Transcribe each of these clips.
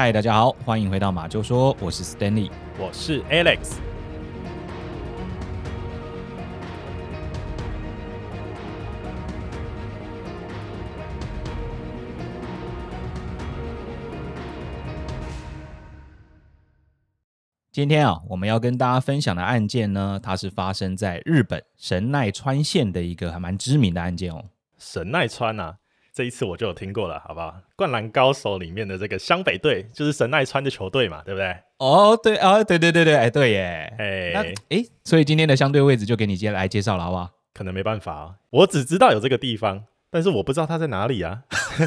嗨，大家好，欢迎回到马就说，我是 Stanley，我是 Alex。今天啊，我们要跟大家分享的案件呢，它是发生在日本神奈川县的一个还蛮知名的案件哦。神奈川啊。这一次我就有听过了，好不好？灌篮高手里面的这个湘北队就是神奈川的球队嘛，对不对？哦，对啊，对对对对，哎，对耶，哎，那哎，所以今天的相对位置就给你接来介绍了，好不好？可能没办法啊，我只知道有这个地方，但是我不知道它在哪里啊。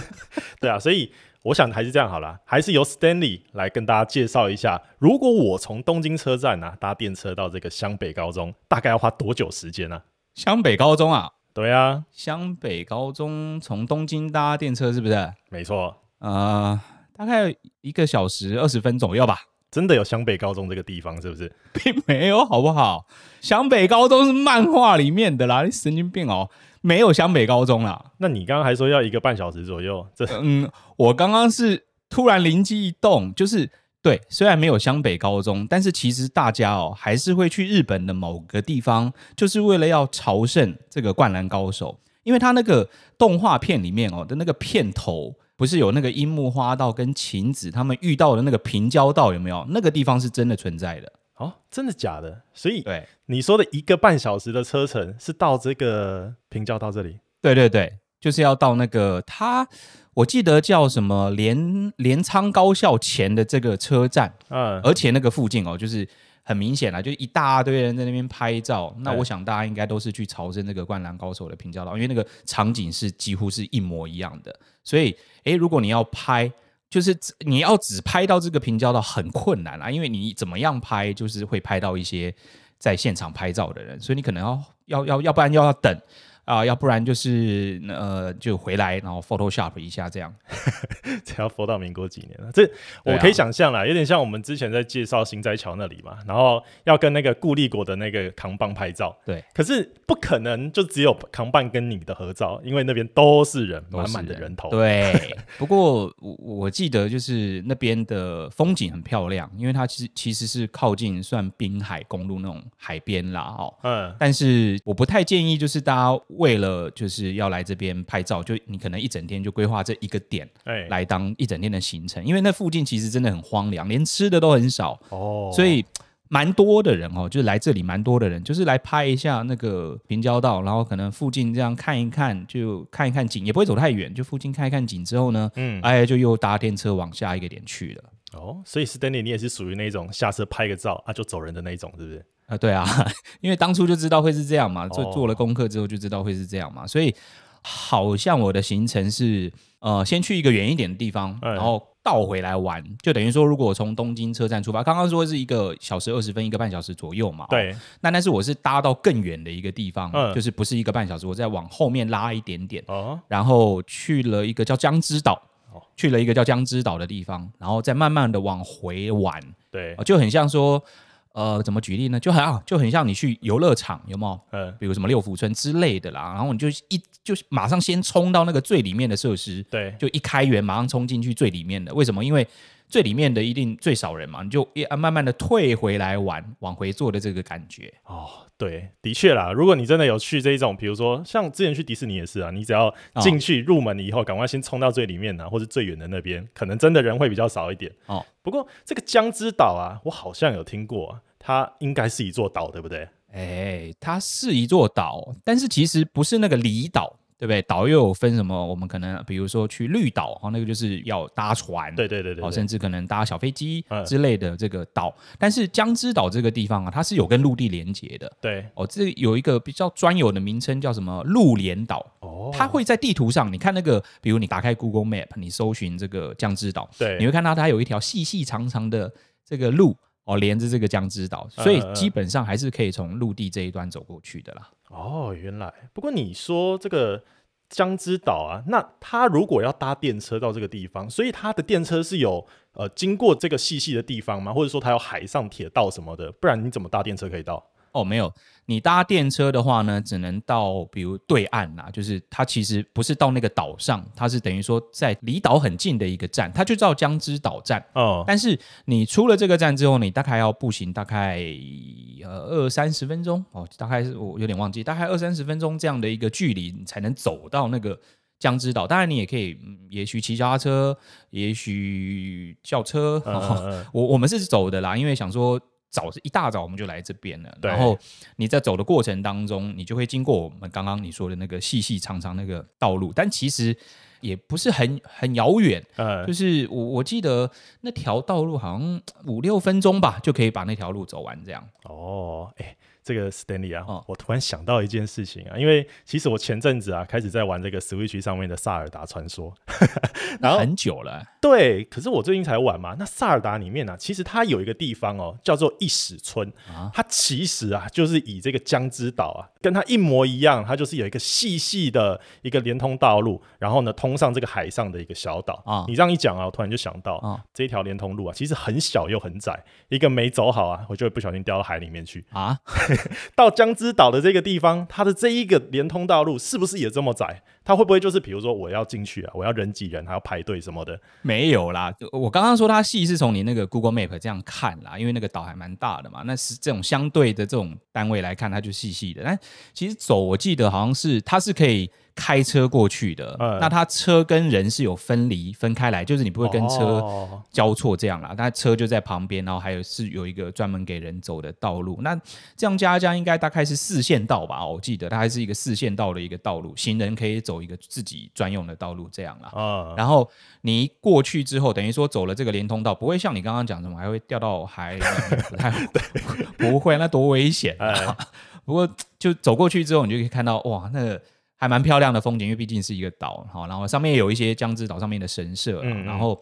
对啊，所以我想还是这样好了，还是由 Stanley 来跟大家介绍一下，如果我从东京车站啊搭电车到这个湘北高中，大概要花多久时间呢？啊？湘北高中啊。对啊，湘北高中从东京搭电车是不是？没错，呃，大概一个小时二十分左右吧。真的有湘北高中这个地方是不是？并没有，好不好？湘北高中是漫画里面的啦，你神经病哦，没有湘北高中啦。那你刚刚还说要一个半小时左右，这嗯，我刚刚是突然灵机一动，就是。对，虽然没有湘北高中，但是其实大家哦还是会去日本的某个地方，就是为了要朝圣这个灌篮高手，因为他那个动画片里面哦的那个片头，不是有那个樱木花道跟晴子他们遇到的那个平交道有没有？那个地方是真的存在的哦，真的假的？所以对你说的一个半小时的车程是到这个平交道这里？对对对，就是要到那个他。我记得叫什么镰镰仓高校前的这个车站，嗯，而且那个附近哦，就是很明显啦，就一大堆人在那边拍照。那我想大家应该都是去朝圣这个灌篮高手的平交道，因为那个场景是几乎是一模一样的。所以，诶，如果你要拍，就是你要只拍到这个平交道很困难啊，因为你怎么样拍，就是会拍到一些在现场拍照的人，所以你可能要要要，要不然又要等。啊、呃，要不然就是呃，就回来，然后 Photoshop 一下这样，这要 Photoshop 到民国几年了？这我可以想象啦，有点像我们之前在介绍新斋桥那里嘛，然后要跟那个固力国的那个扛棒拍照，对，可是不可能就只有扛棒跟你的合照，因为那边都是人，满满的人头。对，不过我我记得就是那边的风景很漂亮，因为它其实其实是靠近算滨海公路那种海边啦，哦，嗯，但是我不太建议就是大家。为了就是要来这边拍照，就你可能一整天就规划这一个点，哎，来当一整天的行程。因为那附近其实真的很荒凉，连吃的都很少哦，所以蛮多的人哦，就是来这里蛮多的人，就是来拍一下那个平交道，然后可能附近这样看一看，就看一看景，也不会走太远，就附近看一看景之后呢，嗯，哎，就又搭电车往下一个点去了。哦，所以 Stanley，你也是属于那种下车拍个照啊就走人的那种，是不是？啊，对啊，因为当初就知道会是这样嘛，做做了功课之后就知道会是这样嘛，所以好像我的行程是呃，先去一个远一点的地方，然后倒回来玩，就等于说，如果我从东京车站出发，刚刚说是一个小时二十分，一个半小时左右嘛，对，那但是我是搭到更远的一个地方，就是不是一个半小时，我再往后面拉一点点，然后去了一个叫江之岛，去了一个叫江之岛的地方，然后再慢慢的往回玩，对，就很像说。呃，怎么举例呢？就很像，就很像你去游乐场，有没有？嗯，比如什么六福村之类的啦，然后你就一就马上先冲到那个最里面的设施，对，就一开园马上冲进去最里面的。为什么？因为最里面的一定最少人嘛，你就一慢慢的退回来玩，往回坐的这个感觉。哦，对，的确啦。如果你真的有去这一种，比如说像之前去迪士尼也是啊，你只要进去入门以后，赶快先冲到最里面啊，或者最远的那边，可能真的人会比较少一点。哦，不过这个江之岛啊，我好像有听过啊，它应该是一座岛，对不对？哎，它是一座岛，但是其实不是那个离岛。对不对？岛又有分什么？我们可能比如说去绿岛，哈，那个就是要搭船，对对对对，甚至可能搭小飞机之类的这个岛。嗯、但是江之岛这个地方啊，它是有跟陆地连接的。对，哦，这有一个比较专有的名称叫什么陆连岛。哦，它会在地图上，你看那个，比如你打开 Google Map，你搜寻这个江之岛，对，你会看到它有一条细细长长的这个路哦，连着这个江之岛，所以基本上还是可以从陆地这一端走过去的啦。哦，原来。不过你说这个江之岛啊，那它如果要搭电车到这个地方，所以它的电车是有呃经过这个细细的地方吗？或者说它有海上铁道什么的？不然你怎么搭电车可以到？哦，没有。你搭电车的话呢，只能到比如对岸啦，就是它其实不是到那个岛上，它是等于说在离岛很近的一个站，它就叫江之岛站。哦，但是你出了这个站之后，你大概要步行大概呃二三十分钟哦，大概是我有点忘记，大概二三十分钟这样的一个距离，你才能走到那个江之岛。当然你也可以，也许骑脚踏车，也许轿车。我我们是走的啦，因为想说。早是一大早我们就来这边了，然后你在走的过程当中，你就会经过我们刚刚你说的那个细细长长那个道路，但其实也不是很很遥远，呃，就是我我记得那条道路好像五六分钟吧，就可以把那条路走完这样。哦，哎。这个 Stanley 啊，哦、我突然想到一件事情啊，因为其实我前阵子啊开始在玩这个 Switch 上面的《萨尔达传说》，然后很久了，对，可是我最近才玩嘛。那萨尔达里面呢、啊，其实它有一个地方哦，叫做一史村，啊、它其实啊就是以这个江之岛啊，跟它一模一样，它就是有一个细细的一个连通道路，然后呢通上这个海上的一个小岛。啊。你这样一讲啊，我突然就想到，啊、这一条连通路啊，其实很小又很窄，一个没走好啊，我就会不小心掉到海里面去。啊。到江之岛的这个地方，它的这一个连通道路是不是也这么窄？它会不会就是比如说我要进去啊，我要人挤人，还要排队什么的？没有啦，我刚刚说它细是从你那个 Google Map 这样看啦，因为那个岛还蛮大的嘛。那是这种相对的这种单位来看，它就细细的。但其实走，我记得好像是它是可以。开车过去的，嗯、那他车跟人是有分离分开来，就是你不会跟车交错这样啦。那、哦、车就在旁边，然后还有是有一个专门给人走的道路。那这样加一加，应该大概是四线道吧？我记得它还是一个四线道的一个道路，行人可以走一个自己专用的道路这样啦。嗯、然后你过去之后，等于说走了这个连通道，不会像你刚刚讲什么还会掉到海里，不太 不会，那多危险啊！哎、不过就走过去之后，你就可以看到哇，那个。还蛮漂亮的风景，因为毕竟是一个岛，好，然后上面有一些江之岛上面的神社，嗯嗯然后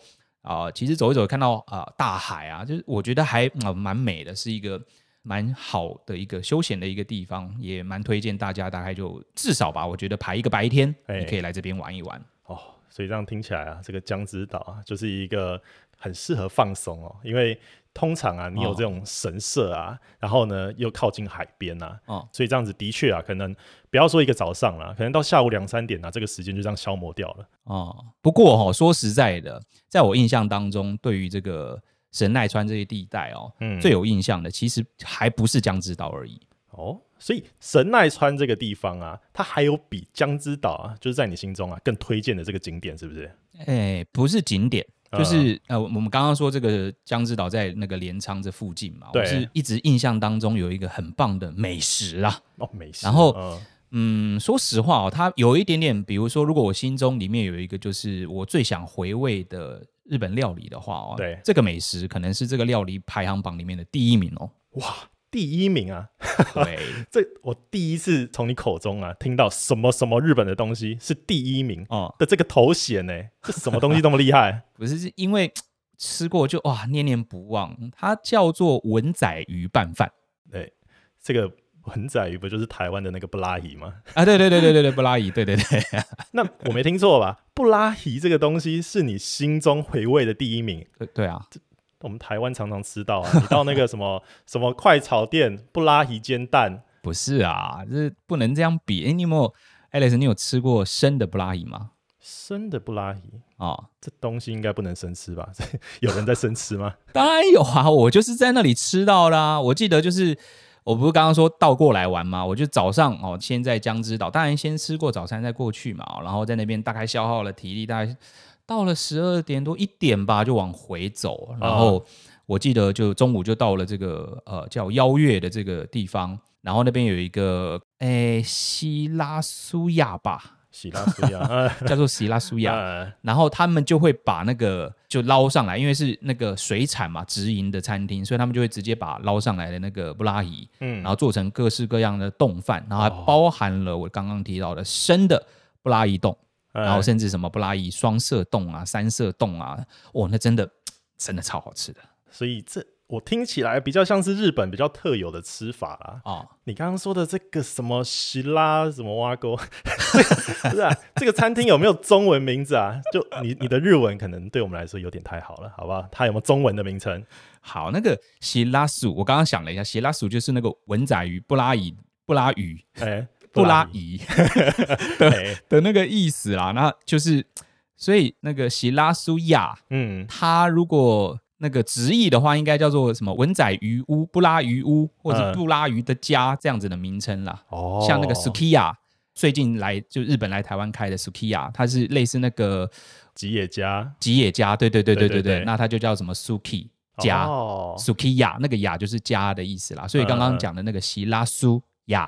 啊、呃，其实走一走看到啊、呃、大海啊，就是我觉得还啊蛮、呃、美的，是一个蛮好的一个休闲的一个地方，也蛮推荐大家，大概就至少吧，我觉得排一个白天，你可以来这边玩一玩、欸、哦。所以这样听起来啊，这个江之岛啊，就是一个很适合放松哦，因为。通常啊，你有这种神社啊，哦、然后呢又靠近海边啊，哦、所以这样子的确啊，可能不要说一个早上了，可能到下午两三点啊，这个时间就这样消磨掉了。哦，不过哈、哦，说实在的，在我印象当中，对于这个神奈川这些地带哦，嗯，最有印象的其实还不是江之岛而已。哦，所以神奈川这个地方啊，它还有比江之岛啊，就是在你心中啊更推荐的这个景点，是不是？哎，不是景点。就是呃，我们刚刚说这个江之岛在那个镰仓这附近嘛，我是一直印象当中有一个很棒的美食啊。哦，美食。然后，嗯，嗯，说实话哦，它有一点点，比如说，如果我心中里面有一个就是我最想回味的日本料理的话哦，对，这个美食可能是这个料理排行榜里面的第一名哦。哇！第一名啊！对，这我第一次从你口中啊听到什么什么日本的东西是第一名哦的这个头衔呢？这什么东西这么厉害？不是，是因为 吃过就哇念念不忘。它叫做文仔鱼拌饭。对，这个文仔鱼不就是台湾的那个布拉鱼吗？啊，对对对对对对，布拉鱼，对对对。那我没听错吧？布拉鱼这个东西是你心中回味的第一名？对对啊。我们台湾常常吃到啊，你到那个什么什么快炒店，布拉提煎蛋，不是啊，这不能这样比。哎，你有没有，Alex，你有吃过生的布拉提吗？生的布拉提啊，这东西应该不能生吃吧？有人在生吃吗？当然有啊，我就是在那里吃到啦。我记得就是，我不是刚刚说倒过来玩吗？我就早上哦，先在江之岛，当然先吃过早餐再过去嘛，然后在那边大概消耗了体力，大概。到了十二点多一点吧，就往回走。然后我记得就中午就到了这个呃叫邀月的这个地方，然后那边有一个诶希拉苏亚吧，西拉苏亚 叫做西拉苏亚。然后他们就会把那个就捞上来，因为是那个水产嘛，直营的餐厅，所以他们就会直接把捞上来的那个布拉吉，嗯，然后做成各式各样的冻饭，然后还包含了我刚刚提到的生的布拉吉丼。然后甚至什么布拉伊双色冻啊、三色冻啊，哇，那真的真的超好吃的。所以这我听起来比较像是日本比较特有的吃法啦。哦，你刚刚说的这个什么希拉什么挖沟，不是啊？这个餐厅有没有中文名字啊？就你你的日文可能对我们来说有点太好了，好不好？它有没有中文的名称？好，那个希拉苏，我刚刚想了一下，希拉苏就是那个文仔鱼布拉伊布拉鱼，哎、欸，布拉鱼 对的那个意思啦。那就是所以那个希拉苏亚，嗯，他如果。那个直译的话，应该叫做什么文仔鱼屋、布拉鱼屋，或者布拉鱼的家这样子的名称啦。哦，像那个 Sukiya，最近来就日本来台湾开的 Sukiya，它是类似那个吉野家，吉野家，对对对对对对，那它就叫什么 Suki 家、哦、Sukiya，那个雅就是家的意思啦。所以刚刚讲的那个希拉苏雅，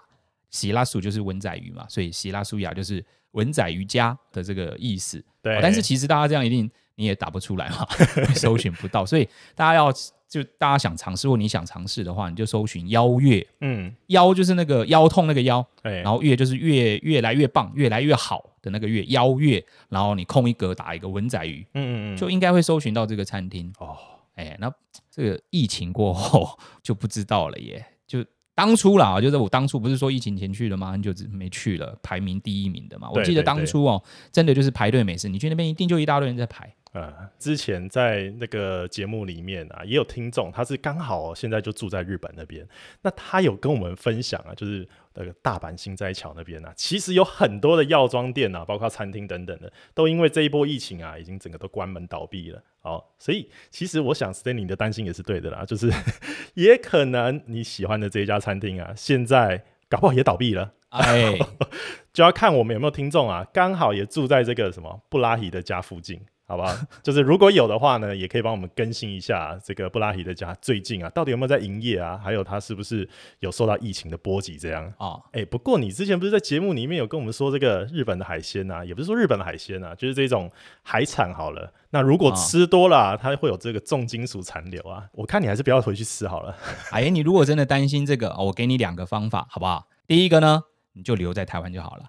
希拉苏就是文仔鱼嘛，所以喜拉苏雅就是文仔鱼家的这个意思。对，但是其实大家这样一定。你也打不出来嘛，搜寻不到，所以大家要就大家想尝试或你想尝试的话，你就搜寻邀月，嗯，邀就是那个腰痛那个腰，然后月就是越越来越棒、越来越好的那个月，邀月，然后你空一格打一个文仔鱼，嗯嗯嗯，就应该会搜寻到这个餐厅。哦，哎，那这个疫情过后就不知道了耶，就。当初啦，就是我当初不是说疫情前去的吗？你就没去了，排名第一名的嘛。我记得当初哦、喔，真的就是排队美食，你去那边一定就一大堆人在排。呃，之前在那个节目里面啊，也有听众，他是刚好现在就住在日本那边，那他有跟我们分享啊，就是那个大阪新斋桥那边啊，其实有很多的药妆店啊，包括餐厅等等的，都因为这一波疫情啊，已经整个都关门倒闭了。好，所以其实我想，Stanley 的担心也是对的啦，就是 也可能你喜欢的这一家餐厅啊，现在搞不好也倒闭了。哎，就要看我们有没有听众啊，刚好也住在这个什么布拉希的家附近。好吧，就是如果有的话呢，也可以帮我们更新一下这个布拉希的家最近啊，到底有没有在营业啊？还有他是不是有受到疫情的波及？这样啊？哎、哦欸，不过你之前不是在节目里面有跟我们说这个日本的海鲜啊，也不是说日本的海鲜啊，就是这种海产好了。那如果吃多了、啊，它会有这个重金属残留啊。我看你还是不要回去吃好了。哎，你如果真的担心这个，我给你两个方法，好不好？第一个呢，你就留在台湾就好了。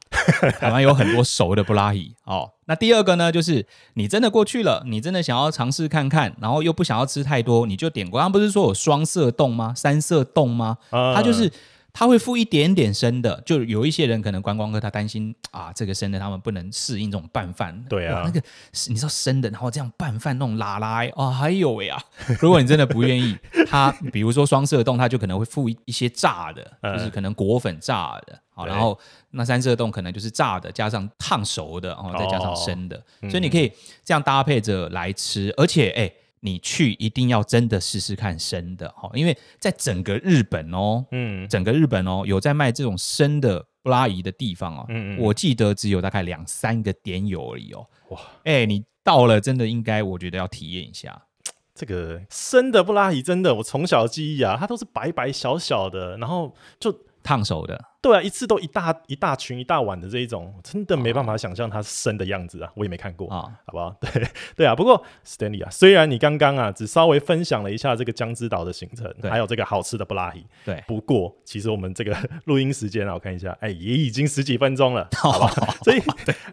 台湾有很多熟的布拉伊哦。那第二个呢，就是你真的过去了，你真的想要尝试看看，然后又不想要吃太多，你就点过。刚刚不是说有双色冻吗？三色冻吗？它就是。它会附一点点生的，就有一些人可能观光客他担心啊，这个生的他们不能适应这种拌饭。对啊，那个你知道生的，然后这样拌饭那种拉拉啊，还有哎呀，如果你真的不愿意，他比如说双色冻，他就可能会附一些炸的，就是可能果粉炸的，好，然后那三色冻可能就是炸的加上烫熟的，然后再加上生的，所以你可以这样搭配着来吃，而且哎。你去一定要真的试试看生的哈，因为在整个日本哦，嗯，整个日本哦，有在卖这种生的布拉伊的地方哦，嗯嗯，我记得只有大概两三个点有而已哦，哇，哎、欸，你到了真的应该，我觉得要体验一下 这个生的布拉伊，真的，我从小的记忆啊，它都是白白小小的，然后就烫手的。对啊，一次都一大一大群一大碗的这一种，真的没办法想象它生的样子啊！我也没看过啊，好不好？对对啊，不过 Stanley 啊，虽然你刚刚啊只稍微分享了一下这个江之岛的行程，还有这个好吃的布拉希，对，不过其实我们这个录音时间啊，我看一下，哎，也已经十几分钟了，好不好？所以，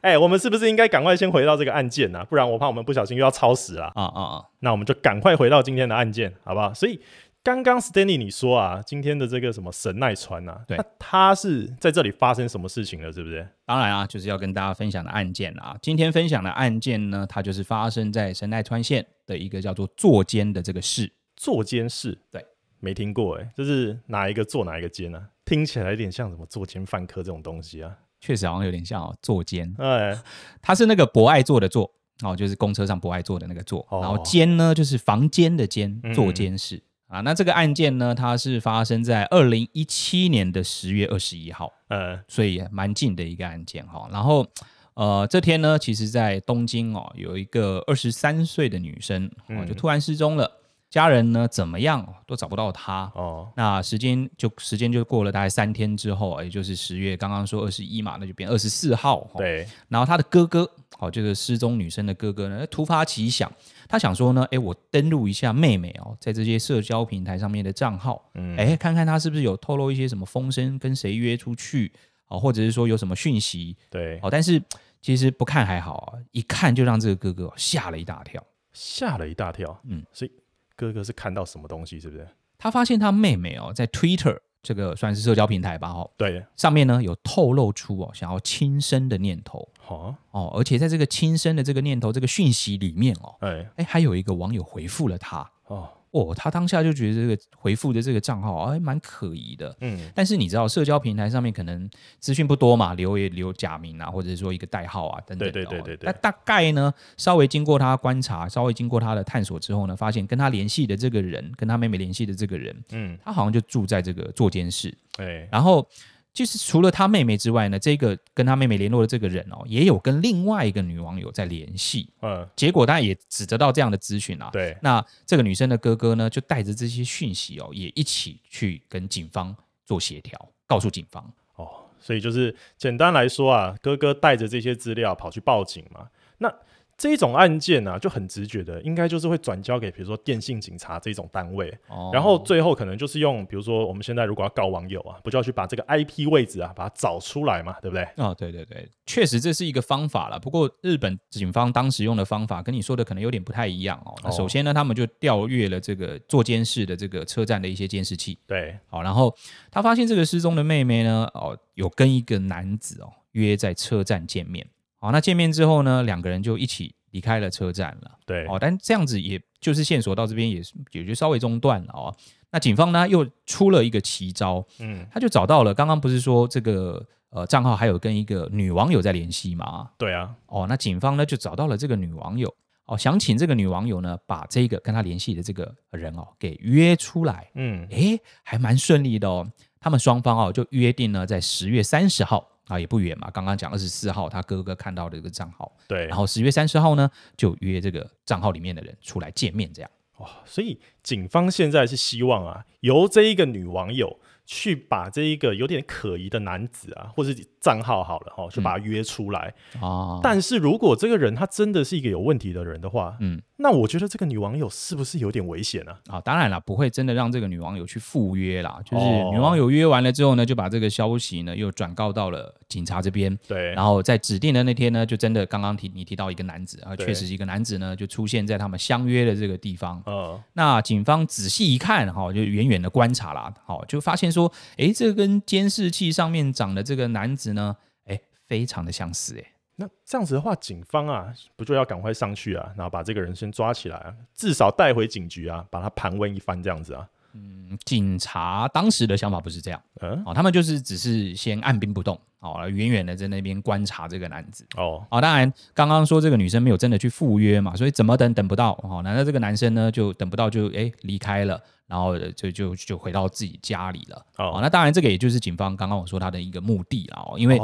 哎，我们是不是应该赶快先回到这个案件啊？不然我怕我们不小心又要超时了啊啊啊！那我们就赶快回到今天的案件，好不好？所以。刚刚 Stanley 你说啊，今天的这个什么神奈川啊，对，那他是在这里发生什么事情了，是不是？当然啊，就是要跟大家分享的案件啊。今天分享的案件呢，它就是发生在神奈川县的一个叫做坐间的这个市。坐间市，对，没听过哎，这是哪一个坐哪一个间呢、啊？听起来有点像什么坐间犯科这种东西啊。确实好像有点像哦，坐间。哎，它是那个博爱坐的坐哦，就是公车上博爱坐的那个座，哦、然后间呢就是房间的间，坐间室。嗯啊，那这个案件呢，它是发生在二零一七年的十月二十一号，呃，所以蛮近的一个案件哈。然后，呃，这天呢，其实在东京哦，有一个二十三岁的女生哦，就突然失踪了，嗯、家人呢怎么样都找不到她哦。那时间就时间就过了大概三天之后，也就是十月刚刚说二十一嘛，那就变二十四号。对，然后她的哥哥，哦，这个失踪女生的哥哥呢，突发奇想。他想说呢，诶，我登录一下妹妹哦，在这些社交平台上面的账号，嗯，诶，看看她是不是有透露一些什么风声，跟谁约出去啊，或者是说有什么讯息，对，哦，但是其实不看还好啊，一看就让这个哥哥吓了一大跳，吓了一大跳，嗯，所以哥哥是看到什么东西，是不是？他发现他妹妹哦，在 Twitter 这个算是社交平台吧，哦，对，上面呢有透露出哦想要轻生的念头，哦，哦，而且在这个轻生的这个念头这个讯息里面哦，哎。哎，还有一个网友回复了他，哦。哦，他当下就觉得这个回复的这个账号还蛮可疑的。嗯，但是你知道，社交平台上面可能资讯不多嘛，留也留假名啊，或者说一个代号啊等等。对对对对对。那大概呢，稍微经过他观察，稍微经过他的探索之后呢，发现跟他联系的这个人，跟他妹妹联系的这个人，嗯，他好像就住在这个坐监室。对，然后。就是除了他妹妹之外呢，这个跟他妹妹联络的这个人哦，也有跟另外一个女网友在联系。嗯，结果当然也只得到这样的资讯啊。对，那这个女生的哥哥呢，就带着这些讯息哦，也一起去跟警方做协调，告诉警方。哦，所以就是简单来说啊，哥哥带着这些资料跑去报警嘛。那这种案件呢、啊，就很直觉的，应该就是会转交给比如说电信警察这种单位，哦、然后最后可能就是用，比如说我们现在如果要告网友啊，不就要去把这个 IP 位置啊，把它找出来嘛，对不对？哦，对对对，确实这是一个方法了。不过日本警方当时用的方法跟你说的可能有点不太一样哦。那首先呢，他们就调阅了这个做监视的这个车站的一些监视器，对，好，然后他发现这个失踪的妹妹呢，哦，有跟一个男子哦约在车站见面，好，那见面之后呢，两个人就一起。离开了车站了，对，哦，但这样子也就是线索到这边也是也就稍微中断了哦。那警方呢又出了一个奇招，嗯，他就找到了刚刚不是说这个呃账号还有跟一个女网友在联系吗？对啊，哦，那警方呢就找到了这个女网友，哦，想请这个女网友呢把这个跟他联系的这个人哦给约出来，嗯，诶，还蛮顺利的哦，他们双方哦就约定了在十月三十号。啊，也不远嘛。刚刚讲二十四号，他哥哥看到的这个账号，对。然后十月三十号呢，就约这个账号里面的人出来见面，这样。哇，所以警方现在是希望啊，由这一个女网友。去把这一个有点可疑的男子啊，或是账号好了哈，就把他约出来。哦、嗯，但是如果这个人他真的是一个有问题的人的话，嗯，那我觉得这个女网友是不是有点危险呢？啊、哦，当然了，不会真的让这个女网友去赴约啦。就是女网友约完了之后呢，就把这个消息呢又转告到了警察这边。对，然后在指定的那天呢，就真的刚刚提你提到一个男子啊，确实一个男子呢就出现在他们相约的这个地方。嗯，那警方仔细一看哈，就远远的观察啦，好，就发现说。说，哎，这跟监视器上面长的这个男子呢，哎，非常的相似，哎，那这样子的话，警方啊，不就要赶快上去啊，然后把这个人先抓起来啊，至少带回警局啊，把他盘问一番，这样子啊。嗯，警察当时的想法不是这样，嗯，哦，他们就是只是先按兵不动，哦，远远的在那边观察这个男子，哦，哦，当然，刚刚说这个女生没有真的去赴约嘛，所以怎么等等不到，哦，难道这个男生呢就等不到就哎离开了？然后就就就回到自己家里了。哦，那当然，这个也就是警方刚刚我说他的一个目的啊。哦，因为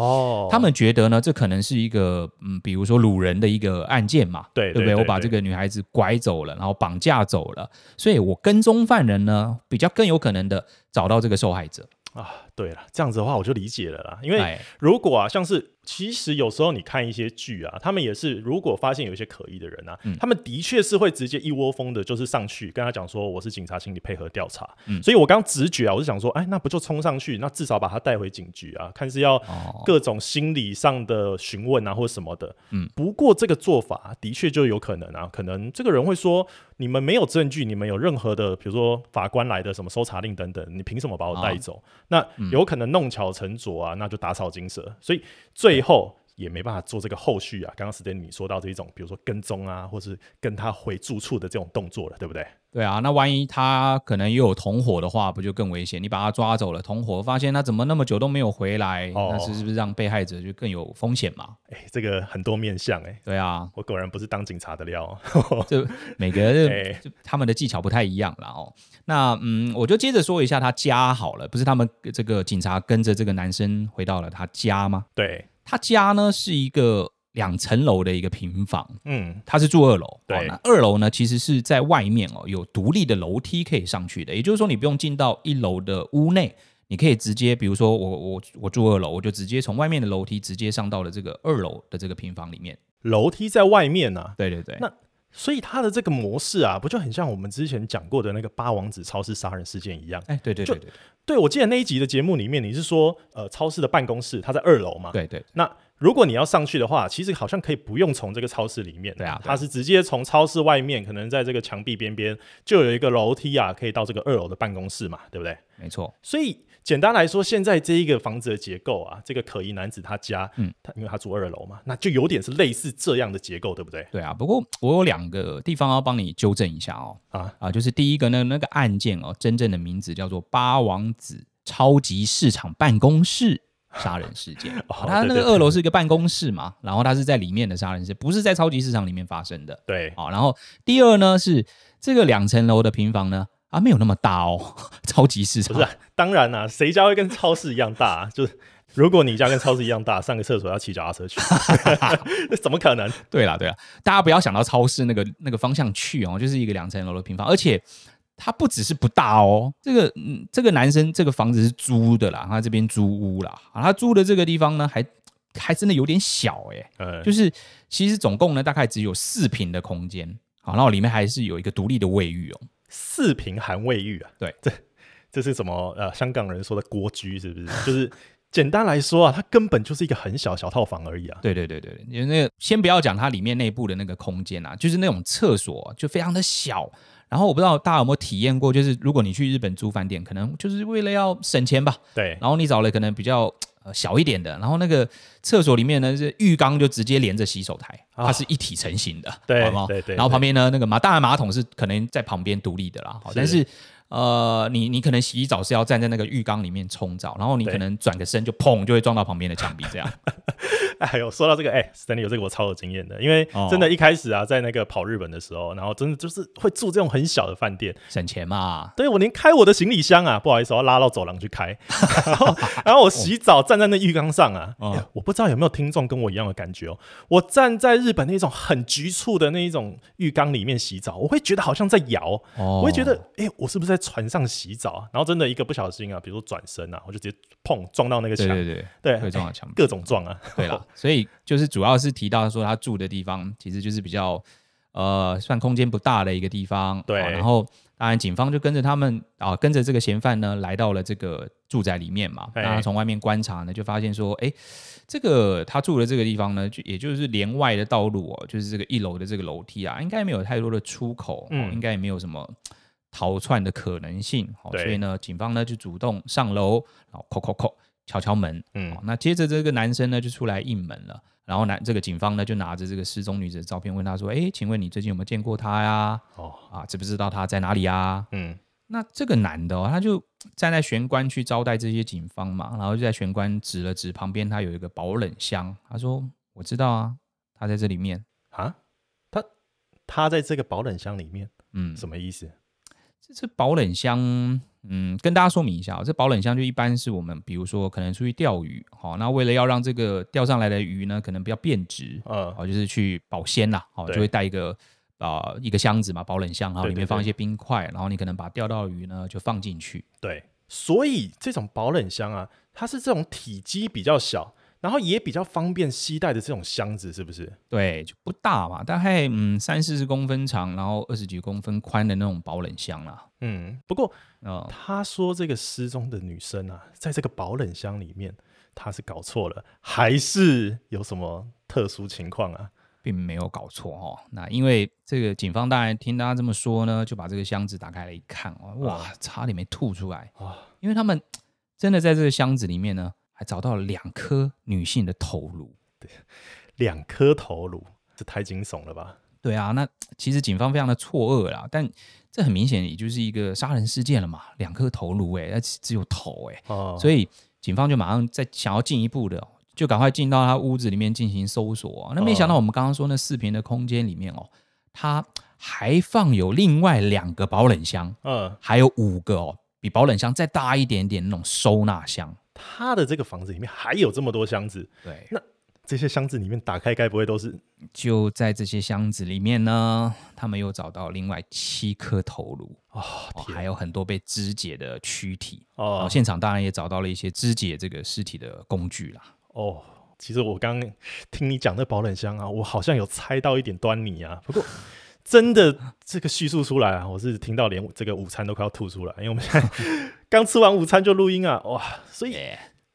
他们觉得呢，这可能是一个嗯，比如说掳人的一个案件嘛，对对不对？我把这个女孩子拐走了，然后绑架走了，所以我跟踪犯人呢，比较更有可能的找到这个受害者啊。对了，这样子的话我就理解了啦。因为如果啊，像是。其实有时候你看一些剧啊，他们也是，如果发现有一些可疑的人啊，嗯、他们的确是会直接一窝蜂的，就是上去跟他讲说，我是警察，请你配合调查。嗯、所以我刚直觉啊，我就想说，哎，那不就冲上去，那至少把他带回警局啊，看是要各种心理上的询问啊，或什么的。嗯，不过这个做法的确就有可能啊，可能这个人会说，你们没有证据，你们有任何的，比如说法官来的什么搜查令等等，你凭什么把我带走？哦、那有可能弄巧成拙啊，那就打草惊蛇。所以最后也没办法做这个后续啊。刚刚 Stanley 说到这一种，比如说跟踪啊，或是跟他回住处的这种动作了，对不对？对啊，那万一他可能又有同伙的话，不就更危险？你把他抓走了，同伙发现他怎么那么久都没有回来，哦、那是是不是让被害者就更有风险嘛？哎，这个很多面向哎。对啊，我果然不是当警察的料。就每个人 就他们的技巧不太一样了哦。那嗯，我就接着说一下他家好了，不是他们这个警察跟着这个男生回到了他家吗？对。他家呢是一个两层楼的一个平房，嗯，他是住二楼，对，哦，那二楼呢其实是在外面哦，有独立的楼梯可以上去的，也就是说你不用进到一楼的屋内，你可以直接，比如说我我我住二楼，我就直接从外面的楼梯直接上到了这个二楼的这个平房里面，楼梯在外面呢，啊，对对对，那。所以他的这个模式啊，不就很像我们之前讲过的那个八王子超市杀人事件一样？哎，对对对对，对，对我记得那一集的节目里面，你是说，呃，超市的办公室它在二楼嘛？对，对对。那如果你要上去的话，其实好像可以不用从这个超市里面，对啊，它是直接从超市外面，可能在这个墙壁边边就有一个楼梯啊，可以到这个二楼的办公室嘛，对不对？没错。所以简单来说，现在这一个房子的结构啊，这个可疑男子他家，嗯，他因为他住二楼嘛，那就有点是类似这样的结构，对不对？对啊。不过我有两个地方要帮你纠正一下哦，啊啊，就是第一个呢，那个案件哦，真正的名字叫做八王子超级市场办公室。杀人事件，他那个二楼是一个办公室嘛，然后他是在里面的杀人事件，不是在超级市场里面发生的。对，好，然后第二呢是这个两层楼的平房呢啊没有那么大哦，超级市场不是、啊，当然啦、啊，谁家会跟超市一样大、啊？就是如果你家跟超市一样大，上个厕所要骑脚踏车去，那怎么可能？对啦对啦，大家不要想到超市那个那个方向去哦，就是一个两层楼的平方，而且。它不只是不大哦，这个嗯，这个男生这个房子是租的啦，他这边租屋啦，啊，他租的这个地方呢，还还真的有点小哎、欸，嗯，就是其实总共呢大概只有四平的空间，好，然后里面还是有一个独立的卫浴哦，四平含卫浴啊，对，这这是什么呃香港人说的蜗居是不是？就是简单来说啊，它根本就是一个很小小套房而已啊，对对对对，因为那个先不要讲它里面内部的那个空间啊，就是那种厕所就非常的小。然后我不知道大家有没有体验过，就是如果你去日本租饭店，可能就是为了要省钱吧。对。然后你找了可能比较呃小一点的，然后那个厕所里面呢是浴缸就直接连着洗手台，它是一体成型的，对，好不好？对对。然后旁边呢那个马当然马桶是可能在旁边独立的啦，好，但是。呃，你你可能洗澡是要站在那个浴缸里面冲澡，然后你可能转个身就砰就会撞到旁边的墙壁，这样。哎呦，说到这个，哎、欸，真的有这个我超有经验的，因为真的一开始啊，在那个跑日本的时候，然后真的就是会住这种很小的饭店，省钱嘛。对，我连开我的行李箱啊，不好意思，我要拉到走廊去开，然后然后我洗澡站在那浴缸上啊，哦。欸、我不知道有没有听众跟我一样的感觉哦，我站在日本那种很局促的那一种浴缸里面洗澡，我会觉得好像在摇，哦、我会觉得，哎、欸，我是不是在船上洗澡啊？然后真的一个不小心啊，比如说转身啊，我就直接碰撞到那个墙，对对对，对，会撞到墙，各种撞啊。对了，所以就是主要是提到说他住的地方，其实就是比较呃算空间不大的一个地方。对，然后当然警方就跟着他们啊，跟着这个嫌犯呢，来到了这个住宅里面嘛。那他从外面观察呢，就发现说，哎，这个他住的这个地方呢，就也就是连外的道路哦，就是这个一楼的这个楼梯啊，应该没有太多的出口，嗯，应该也没有什么。逃窜的可能性，好，所以呢，警方呢就主动上楼，然后叩叩叩，敲敲门，嗯，那接着这个男生呢就出来应门了，然后男这个警方呢就拿着这个失踪女子的照片问他说，哎，请问你最近有没有见过她呀？哦，啊，知不知道她在哪里呀？嗯，那这个男的哦，他就站在玄关去招待这些警方嘛，然后就在玄关指了指旁边，他有一个保冷箱，他说我知道啊，他在这里面。啊，他他在这个保冷箱里面，嗯，什么意思？这这保冷箱，嗯，跟大家说明一下，这保冷箱就一般是我们，比如说可能出去钓鱼，好，那为了要让这个钓上来的鱼呢，可能比较变质，嗯，好，就是去保鲜啦，好，就会带一个啊、呃、一个箱子嘛，保冷箱，然后里面放一些冰块，然后你可能把钓到的鱼呢就放进去，对，所以这种保冷箱啊，它是这种体积比较小。然后也比较方便携带的这种箱子，是不是？对，就不大嘛，大概嗯三四十公分长，然后二十几公分宽的那种保冷箱啦。嗯，不过，呃，他说这个失踪的女生啊，在这个保冷箱里面，她是搞错了，还是有什么特殊情况啊？并没有搞错哦。那因为这个警方当然听他这么说呢，就把这个箱子打开来一看哦，哇，差点没吐出来啊！因为他们真的在这个箱子里面呢。还找到了两颗女性的头颅，对，两颗头颅，这太惊悚了吧？对啊，那其实警方非常的错愕啦，但这很明显也就是一个杀人事件了嘛，两颗头颅，哎，只有头，哎，哦，所以警方就马上在想要进一步的，就赶快进到他屋子里面进行搜索。那没想到我们刚刚说那四坪的空间里面哦，它还放有另外两个保冷箱，嗯，还有五个哦，比保冷箱再大一点点那种收纳箱。他的这个房子里面还有这么多箱子，对，那这些箱子里面打开，该不会都是？就在这些箱子里面呢，他们又找到另外七颗头颅哦，哦，还有很多被肢解的躯体哦。现场当然也找到了一些肢解这个尸体的工具啦。哦，其实我刚听你讲那保冷箱啊，我好像有猜到一点端倪啊。不过。真的这个叙述出来啊，我是听到连这个午餐都快要吐出来，因为我们现在刚吃完午餐就录音啊，哇！所以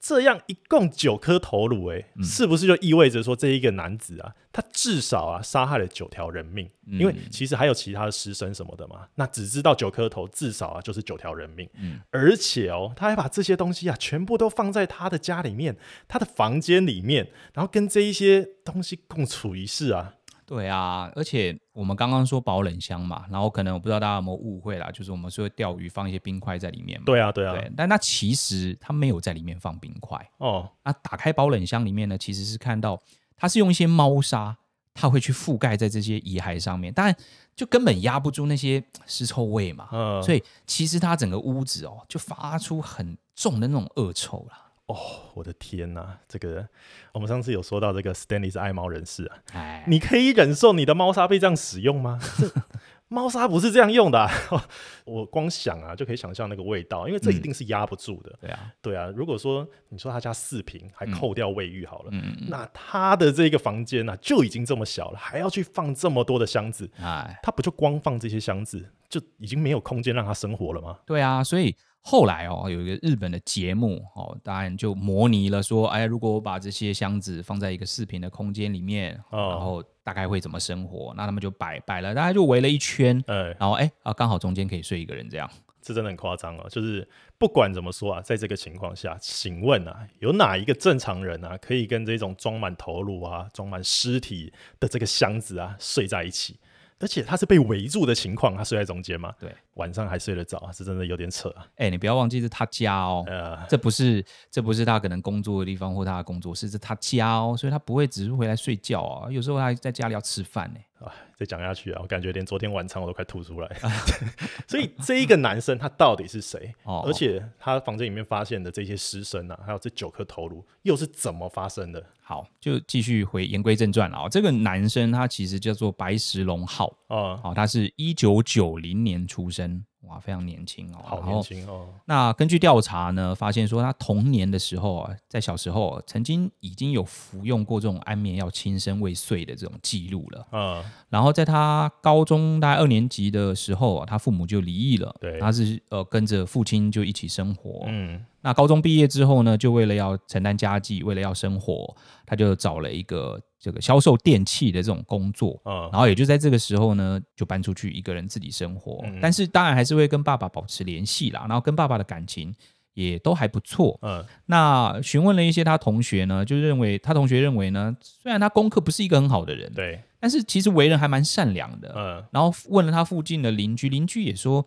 这样一共九颗头颅，哎，是不是就意味着说这一个男子啊，他至少啊杀害了九条人命？嗯、因为其实还有其他的尸身什么的嘛。那只知道九颗头，至少啊就是九条人命。嗯，而且哦，他还把这些东西啊全部都放在他的家里面，他的房间里面，然后跟这一些东西共处一室啊。对啊，而且我们刚刚说保冷箱嘛，然后可能我不知道大家有没有误会啦，就是我们说钓鱼放一些冰块在里面嘛。对啊，对啊。对，但那其实它没有在里面放冰块哦。那打开保冷箱里面呢，其实是看到它是用一些猫砂，它会去覆盖在这些遗骸上面，但就根本压不住那些尸臭味嘛。嗯。所以其实它整个屋子哦，就发出很重的那种恶臭啦。哦，我的天哪！这个我们上次有说到这个 Stanley 是爱猫人士啊，哎，你可以忍受你的猫砂被这样使用吗？猫砂不是这样用的，啊，我光想啊就可以想象那个味道，因为这一定是压不住的。嗯、对啊，对啊。如果说你说他家四平，还扣掉卫浴好了，嗯，那他的这个房间呢，啊、就已经这么小了，还要去放这么多的箱子，哎，他不就光放这些箱子，就已经没有空间让他生活了吗？对啊，所以。后来哦，有一个日本的节目哦，当然就模拟了说，哎，如果我把这些箱子放在一个视频的空间里面，哦，然后大概会怎么生活？那他们就摆摆了，大家就围了一圈，哎，然后哎啊，刚好中间可以睡一个人，这样，这真的很夸张哦。就是不管怎么说啊，在这个情况下，请问啊，有哪一个正常人啊，可以跟这种装满头颅啊、装满尸体的这个箱子啊睡在一起？而且他是被围住的情况，他睡在中间嘛？对，晚上还睡得着啊？是真的有点扯啊！哎、欸，你不要忘记是他家哦，呃，这不是这不是他可能工作的地方或他的工作室，是他家哦，所以他不会只是回来睡觉啊，有时候他还在家里要吃饭呢。啊，再讲下去啊，我感觉连昨天晚餐我都快吐出来。所以这一个男生他到底是谁？哦，而且他房间里面发现的这些尸身啊，还有这九颗头颅，又是怎么发生的？好，就继续回言归正传啊。这个男生他其实叫做白石龙浩啊，好，他是一九九零年出生。哇，非常年轻哦，好年轻哦。那根据调查呢，发现说他童年的时候啊，在小时候曾经已经有服用过这种安眠药轻生未遂的这种记录了。嗯，然后在他高中大概二年级的时候啊，他父母就离异了。对，他是呃跟着父亲就一起生活。嗯。那高中毕业之后呢，就为了要承担家计，为了要生活，他就找了一个这个销售电器的这种工作。嗯，然后也就在这个时候呢，就搬出去一个人自己生活。嗯，但是当然还是会跟爸爸保持联系啦，然后跟爸爸的感情也都还不错。嗯，那询问了一些他同学呢，就认为他同学认为呢，虽然他功课不是一个很好的人，对，但是其实为人还蛮善良的。嗯，然后问了他附近的邻居，邻居也说。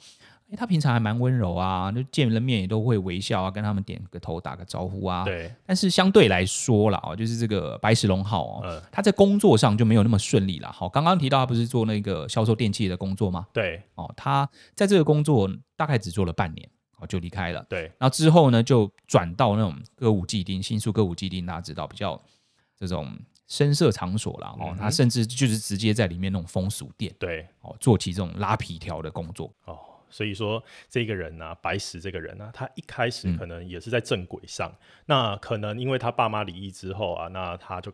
他平常还蛮温柔啊，就见了面也都会微笑啊，跟他们点个头，打个招呼啊。对。但是相对来说啦，哦，就是这个白石龙浩哦，嗯，他在工作上就没有那么顺利了。好，刚刚提到他不是做那个销售电器的工作吗？对。哦，他在这个工作大概只做了半年，哦，就离开了。对。然后之后呢，就转到那种歌舞伎町、新宿歌舞伎町，大家知道比较这种声色场所了。哦，嗯，他甚至就是直接在里面那种风俗店，对，哦，做起这种拉皮条的工作。哦。所以说，这个人呢、啊，白石这个人呢、啊，他一开始可能也是在正轨上。嗯、那可能因为他爸妈离异之后啊，那他就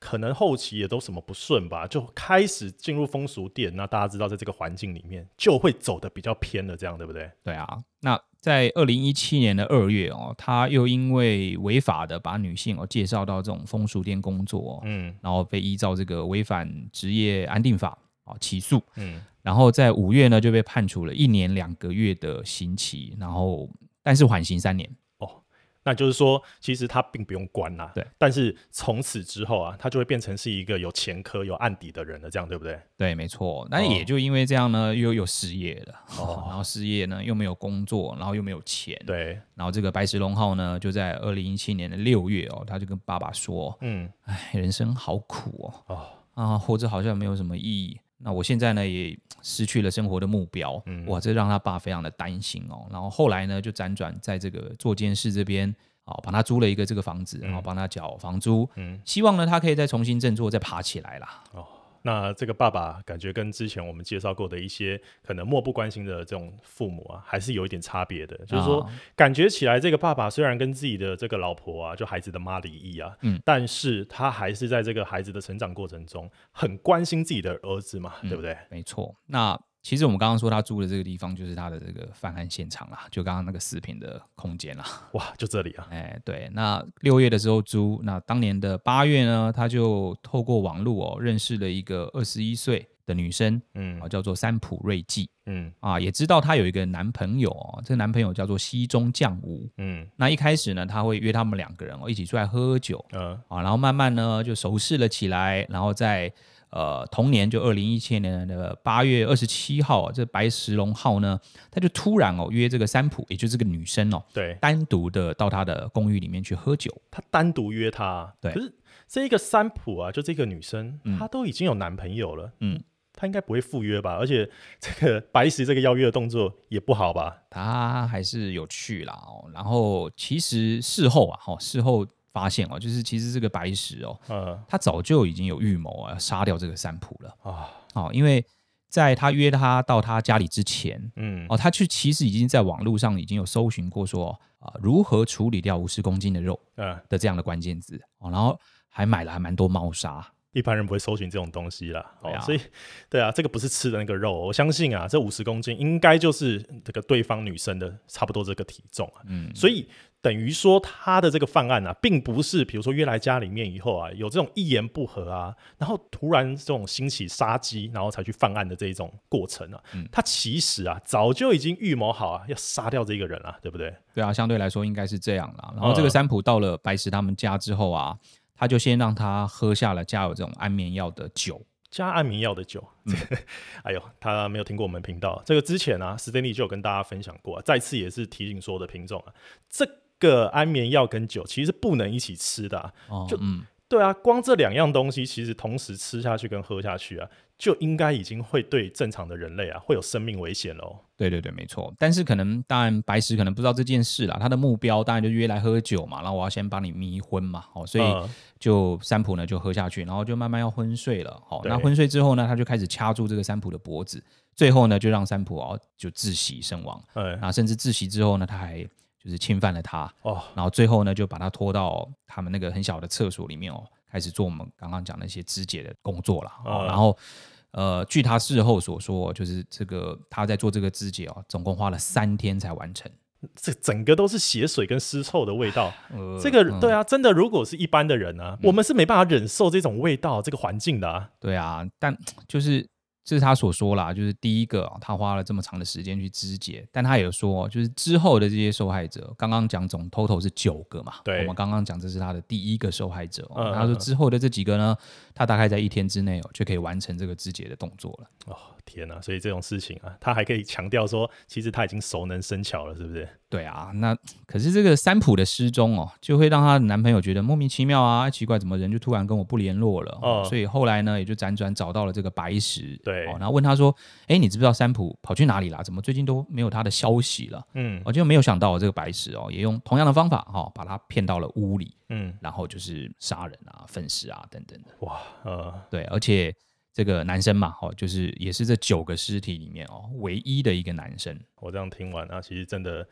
可能后期也都什么不顺吧，就开始进入风俗店。那大家知道，在这个环境里面，就会走的比较偏了，这样对不对？对啊。那在二零一七年的二月哦，他又因为违法的把女性哦介绍到这种风俗店工作，嗯，然后被依照这个违反职业安定法啊起诉，嗯。然后在五月呢，就被判处了一年两个月的刑期，然后但是缓刑三年。哦，那就是说，其实他并不用关啦。对。但是从此之后啊，他就会变成是一个有前科、有案底的人了，这样对不对？对，没错。那也就因为这样呢，又有失业了。哦。然后失业呢，又没有工作，然后又没有钱。对。然后这个白石龙浩呢，就在二零一七年的六月哦，他就跟爸爸说：“嗯，哎，人生好苦哦。哦。啊，活着好像没有什么意义。”那我现在呢，也失去了生活的目标，嗯，哇，这让他爸非常的担心哦。然后后来呢，就辗转在这个做监室这边，啊，帮他租了一个这个房子，然后帮他缴房租，嗯，希望呢，他可以再重新振作，再爬起来啦。哦。那这个爸爸感觉跟之前我们介绍过的一些可能漠不关心的这种父母啊，还是有一点差别的。就是说，感觉起来这个爸爸虽然跟自己的这个老婆啊，就孩子的妈离异啊，嗯，但是他还是在这个孩子的成长过程中很关心自己的儿子嘛，对不对？没错。那其实我们刚刚说他租的这个地方，就是他的这个犯案现场啦，就刚刚那个四坪的空间啦。哇，就这里啊！哎，对，那六月的时候租，那当年的八月呢，他就透过网络哦，认识了一个二十一岁的女生，嗯，啊，叫做三浦瑞纪，嗯，啊，也知道她有一个男朋友哦，这个男朋友叫做西中将吾，嗯，那一开始呢，他会约他们两个人哦一起出来喝酒，嗯，啊，然后慢慢呢就熟识了起来，然后在。呃，同年就二零一七年的八月二十七号，这白石龙浩呢，他就突然哦约这个三浦，也就是这个女生哦，对，单独的到他的公寓里面去喝酒。他单独约她，对。可是这一个三浦啊，就这个女生，她都已经有男朋友了，嗯，她应该不会赴约吧？而且这个白石这个邀约的动作也不好吧？他还是有去啦哦。然后其实事后啊，哈，事后。发现哦，就是其实这个白石哦，嗯，他早就已经有预谋啊，杀掉这个三浦了。啊。哦，因为在他约他到他家里之前，嗯，哦，他去其实已经在网络上已经有搜寻过说啊，如何处理掉五十公斤的肉，嗯。的这样的关键字。哦，然后还买了还蛮多猫砂。一般人不会搜寻这种东西啦，哦，所以对啊，这个不是吃的那个肉，我相信啊，这五十公斤应该就是这个对方女生的差不多这个体重啊，嗯，所以。等于说他的这个犯案啊，并不是比如说约来家里面以后啊，有这种一言不合啊，然后突然这种兴起杀机，然后才去犯案的这一种过程啊，嗯，他其实啊早就已经预谋好啊，要杀掉这个人啊，对不对？对啊，相对来说应该是这样啦。然后这个三浦到了白石他们家之后啊，他就先让他喝下了加有这种安眠药的酒。加安眠药的酒，嗯、哎呦，他没有听过我们频道这个之前啊，史丹利就有跟大家分享过，啊再次也是提醒所有的听众啊，这。个安眠药跟酒其实不能一起吃的，啊，哦、就、嗯、对啊，光这两样东西其实同时吃下去跟喝下去啊，就应该已经会对正常的人类啊会有生命危险喽。对对对，没错。但是可能当然白石可能不知道这件事啦，他的目标当然就约来喝酒嘛，然后我要先帮你迷昏嘛，哦，所以就三浦呢就喝下去，然后就慢慢要昏睡了。好，那昏睡之后呢，他就开始掐住这个三浦的脖子，最后呢就让三浦哦就窒息身亡。嗯，啊甚至窒息之后呢，他还。就是侵犯了他哦，然后最后呢，就把他拖到他们那个很小的厕所里面哦，开始做我们刚刚讲那些肢解的工作了哦。然后呃，据他事后所说，就是这个他在做这个肢解哦，总共花了三天才完成。这整个都是血水跟尸臭的味道，呃、这个对啊，真的，如果是一般的人呢、啊，嗯、我们是没办法忍受这种味道、这个环境的啊。对啊，但就是。这是他所说啦，就是第一个，他花了这么长的时间去肢解，但他也有说，就是之后的这些受害者，刚刚讲总 total 是九个嘛，对，我们刚刚讲这是他的第一个受害者，嗯、他说之后的这几个呢，他大概在一天之内哦就可以完成这个肢解的动作了。哦，天哪！所以这种事情啊，他还可以强调说，其实他已经熟能生巧了，是不是？对啊，那可是这个三浦的失踪哦，就会让她的男朋友觉得莫名其妙啊，奇怪，怎么人就突然跟我不联络了？哦，所以后来呢，也就辗转找到了这个白石，对，然后问他说：“哎，你知不知道三浦跑去哪里啦？怎么最近都没有他的消息了？”嗯，我就没有想到这个白石哦，也用同样的方法哈，把他骗到了屋里，嗯，然后就是杀人啊、分尸啊等等的。哇，呃，对，而且这个男生嘛，哦，就是也是这九个尸体里面哦，唯一的一个男生。我这样听完啊，其实真的。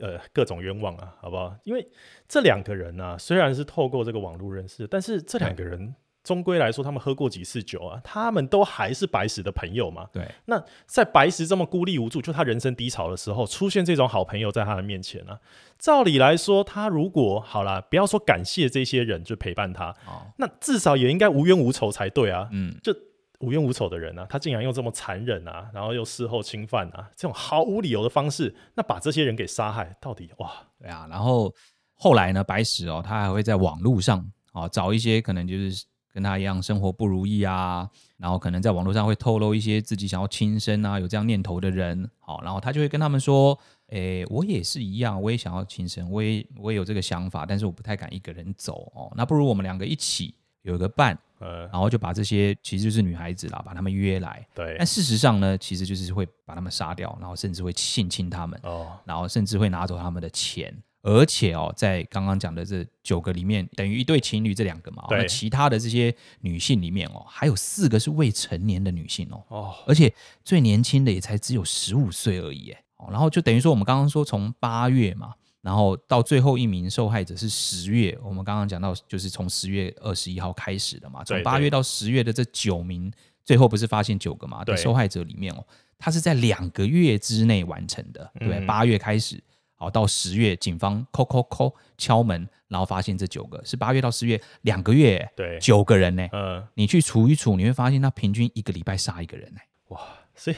呃，各种冤枉啊，好不好？因为这两个人啊，虽然是透过这个网络认识，但是这两个人终归来说，他们喝过几次酒啊，他们都还是白石的朋友嘛。对。那在白石这么孤立无助，就他人生低潮的时候，出现这种好朋友在他的面前啊，照理来说，他如果好啦，不要说感谢这些人就陪伴他，哦，那至少也应该无冤无仇才对啊。嗯，就。无冤无仇的人呢、啊，他竟然用这么残忍啊，然后又事后侵犯啊，这种毫无理由的方式，那把这些人给杀害，到底哇？对啊，然后后来呢，白石哦，他还会在网络上啊、哦、找一些可能就是跟他一样生活不如意啊，然后可能在网络上会透露一些自己想要轻生啊，有这样念头的人，好，然后他就会跟他们说，诶，我也是一样，我也想要轻生，我也我也有这个想法，但是我不太敢一个人走哦，那不如我们两个一起有一个伴。呃，然后就把这些其实就是女孩子啦，把他们约来。对，但事实上呢，其实就是会把他们杀掉，然后甚至会性侵他们。哦，然后甚至会拿走他们的钱，而且哦，在刚刚讲的这九个里面，等于一对情侣这两个嘛。对。那其他的这些女性里面哦，还有四个是未成年的女性哦。哦。而且最年轻的也才只有十五岁而已。哦，然后就等于说我们刚刚说从八月嘛。然后到最后一名受害者是十月，我们刚刚讲到就是从十月二十一号开始的嘛，从八月到十月的这九名，最后不是发现九个嘛？对，受害者里面哦，他是在两个月之内完成的，对，八月开始，好，到十月，警方敲敲敲敲门，然后发现这九个是八月到十月两个月，对，九个人呢，嗯，你去除一除，你会发现他平均一个礼拜杀一个人呢，哇，所以。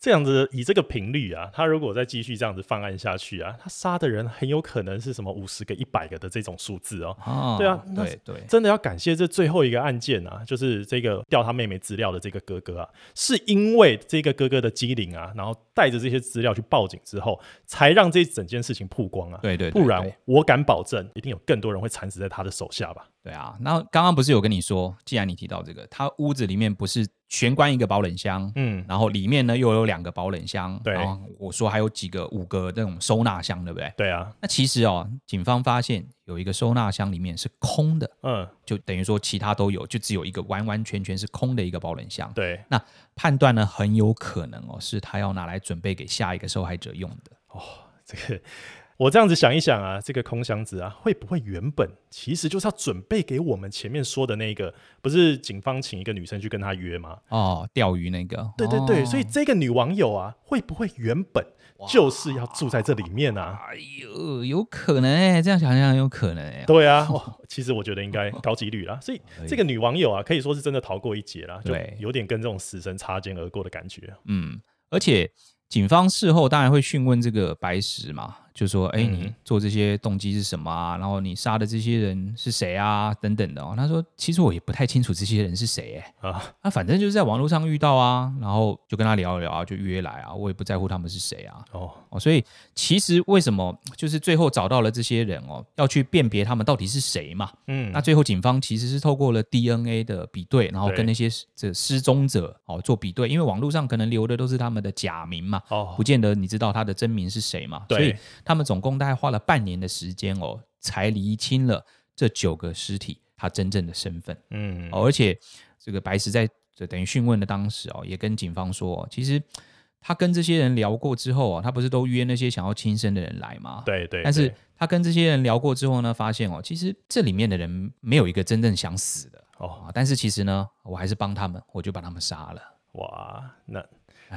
这样子以这个频率啊，他如果再继续这样子犯案下去啊，他杀的人很有可能是什么五十个、一百个的这种数字哦。哦，对啊，对对，真的要感谢这最后一个案件啊，就是这个调他妹妹资料的这个哥哥啊，是因为这个哥哥的机灵啊，然后带着这些资料去报警之后，才让这整件事情曝光啊。对对，不然我敢保证，一定有更多人会惨死在他的手下吧。对啊，那刚刚不是有跟你说，既然你提到这个，他屋子里面不是玄关一个保冷箱，嗯，然后里面呢又有两个保冷箱，对，然后我说还有几个五个那种收纳箱，对不对？对啊，那其实哦，警方发现有一个收纳箱里面是空的，嗯，就等于说其他都有，就只有一个完完全全是空的一个保冷箱。对，那判断呢，很有可能哦是他要拿来准备给下一个受害者用的。哦，这个。我这样子想一想啊，这个空箱子啊，会不会原本其实就是要准备给我们前面说的那个？不是警方请一个女生去跟他约吗？哦，钓鱼那个。对对对，哦、所以这个女网友啊，会不会原本就是要住在这里面啊？哎呦，有可能哎、欸，这样想想有可能哎、欸。对啊，哇、其实我觉得应该高几率啦。所以 这个女网友啊，可以说是真的逃过一劫啦，就有点跟这种死神擦肩而过的感觉。嗯，而且警方事后当然会讯问这个白石嘛。就说，哎、欸，你做这些动机是什么啊？然后你杀的这些人是谁啊？等等的哦。他说，其实我也不太清楚这些人是谁，哎啊，那反正就是在网络上遇到啊，然后就跟他聊一聊啊，就约来啊，我也不在乎他们是谁啊。哦哦，所以其实为什么就是最后找到了这些人哦，要去辨别他们到底是谁嘛？嗯，那最后警方其实是透过了 DNA 的比对，然后跟那些这失踪者哦做比对，因为网络上可能留的都是他们的假名嘛，哦，不见得你知道他的真名是谁嘛，对。所以他们总共大概花了半年的时间哦，才厘清了这九个尸体他真正的身份。嗯，而且这个白石在这等于讯问的当时哦，也跟警方说，其实他跟这些人聊过之后啊，他不是都约那些想要轻生的人来吗？对对，对。但是他跟这些人聊过之后呢，发现哦，其实这里面的人没有一个真正想死的哦。但是其实呢，我还是帮他们，我就把他们杀了。哇，那。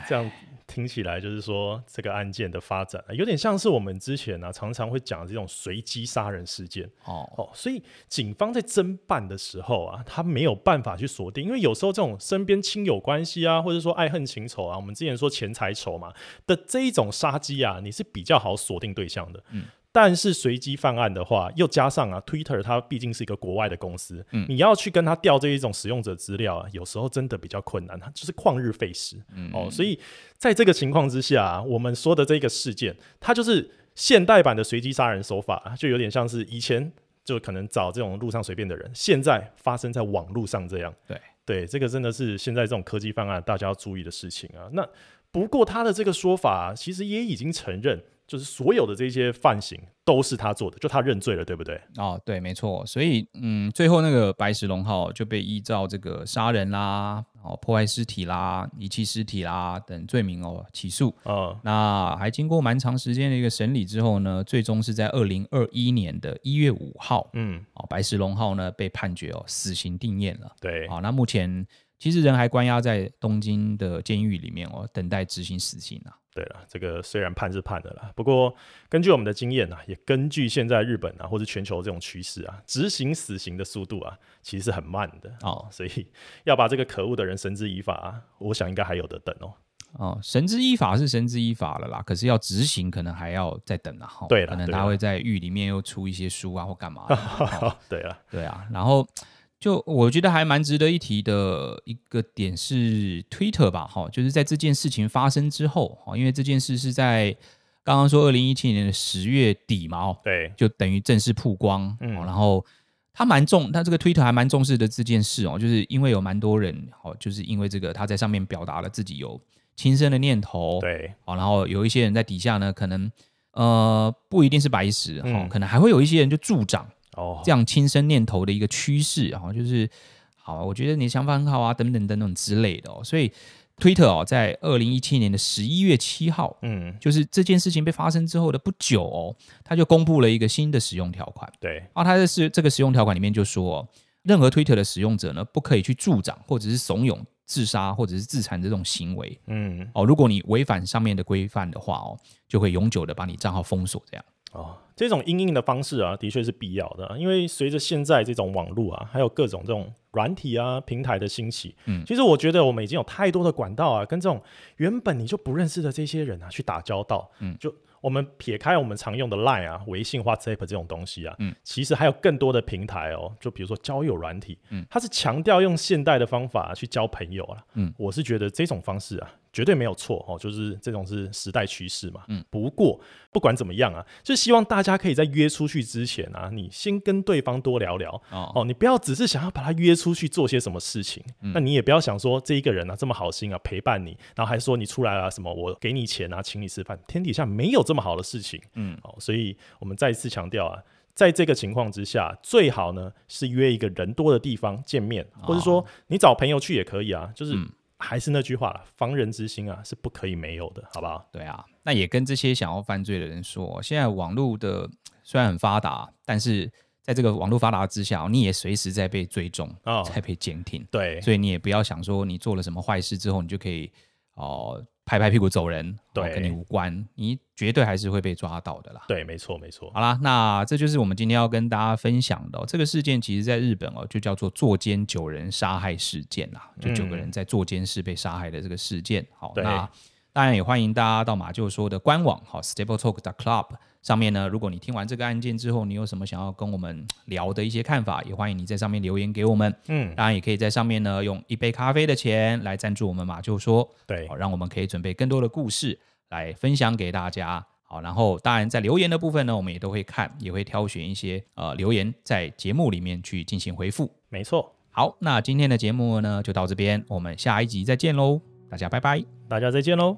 这样听起来就是说，这个案件的发展有点像是我们之前呢、啊、常常会讲的这种随机杀人事件。哦。哦，所以警方在侦办的时候啊，他没有办法去锁定，因为有时候这种身边亲友关系啊，或者说爱恨情仇啊，我们之前说钱财仇嘛的这一种杀机啊，你是比较好锁定对象的，嗯。但是随机犯案的话，又加上啊，Twitter 它毕竟是一个国外的公司，嗯，你要去跟他调这一种使用者资料啊，有时候真的比较困难，它就是旷日费时，嗯，哦，所以在这个情况之下啊，我们说的这个事件，它就是现代版的随机杀人手法，就有点像是以前就可能找这种路上随便的人，现在发生在网络上这样，对对，这个真的是现在这种科技犯案大家要注意的事情啊。那不过他的这个说法其实也已经承认。就是所有的这些犯行都是他做的，就他认罪了，对不对？哦，对，没错。所以，嗯，最后那个白石龙浩就被依照这个杀人啦、哦破坏尸体啦、遗弃尸体啦等罪名哦起诉。哦，那还经过蛮长时间的一个审理之后呢，最终是在二零二一年的一月五号，嗯，哦，白石龙浩呢被判决哦死刑定谳了。对，好，那目前其实人还关押在东京的监狱里面哦，等待执行死刑啊。对了，这个虽然判是判的啦，不过根据我们的经验啊，也根据现在日本啊或者全球这种趋势啊，执行死刑的速度啊，其实是很慢的哦。所以要把这个可恶的人绳之以法啊，我想应该还有的等哦。哦，绳之以法是绳之以法了啦，可是要执行可能还要再等啊。对了，可能他会在狱里面又出一些书啊或干嘛的。对了，对啊，然后。就我觉得还蛮值得一提的一个点是 Twitter 吧，哈，就是在这件事情发生之后，哈，因为这件事是在刚刚说二零一七年的十月底嘛，哦，对，就等于正式曝光，嗯，然后他蛮重，他这个 Twitter 还蛮重视的这件事哦，就是因为有蛮多人，哦，就是因为这个他在上面表达了自己有轻生的念头，对，哦，然后有一些人在底下呢，可能呃不一定是白石，哈，可能还会有一些人就助长。哦，这样轻生念头的一个趋势，啊就是好，我觉得你的想法很好啊，等等等等之类的哦。所以，Twitter 哦，在二零一七年的十一月七号，嗯，就是这件事情被发生之后的不久哦，他就公布了一个新的使用条款。对，然后他的这个使用条款里面就说，任何 Twitter 的使用者呢，不可以去助长或者是怂恿自杀或者是自残这种行为，嗯，哦，如果你违反上面的规范的话，哦，就会永久的把你账号封锁，这样。哦，这种因应的方式啊，的确是必要的，因为随着现在这种网络啊，还有各种这种软体啊平台的兴起，嗯，其实我觉得我们已经有太多的管道啊，跟这种原本你就不认识的这些人啊去打交道，嗯，就。我们撇开我们常用的 Line 啊、微信、WhatsApp 这种东西啊，嗯，其实还有更多的平台哦，就比如说交友软体，嗯，它是强调用现代的方法去交朋友啊，嗯，我是觉得这种方式啊。绝对没有错哦，就是这种是时代趋势嘛。嗯，不过不管怎么样啊，就希望大家可以在约出去之前啊，你先跟对方多聊聊哦，哦，你不要只是想要把他约出去做些什么事情，嗯、那你也不要想说这一个人啊这么好心啊陪伴你，然后还说你出来了什么我给你钱啊请你吃饭，天底下没有这么好的事情。嗯，哦，所以我们再一次强调啊，在这个情况之下，最好呢是约一个人多的地方见面，或者说你找朋友去也可以啊，就是。嗯还是那句话了，防人之心啊是不可以没有的，好不好？对啊，那也跟这些想要犯罪的人说，现在网络的虽然很发达，但是在这个网络发达之下，你也随时在被追踪，哦，在被监听。对，所以你也不要想说你做了什么坏事之后，你就可以哦。拍拍屁股走人，对，跟你无关，你绝对还是会被抓到的啦。对，没错，没错。好啦，那这就是我们今天要跟大家分享的、喔、这个事件，其实在日本哦、喔，就叫做坐监九人杀害事件啦，就九个人在坐监室被杀害的这个事件。好，那。当然也欢迎大家到马厩说的官网，好，StableTalk.club 上面呢。如果你听完这个案件之后，你有什么想要跟我们聊的一些看法，也欢迎你在上面留言给我们。嗯，当然也可以在上面呢用一杯咖啡的钱来赞助我们马厩说，对，好让我们可以准备更多的故事来分享给大家。好，然后当然在留言的部分呢，我们也都会看，也会挑选一些呃留言在节目里面去进行回复。没错。好，那今天的节目呢就到这边，我们下一集再见喽。大家拜拜，大家再见喽。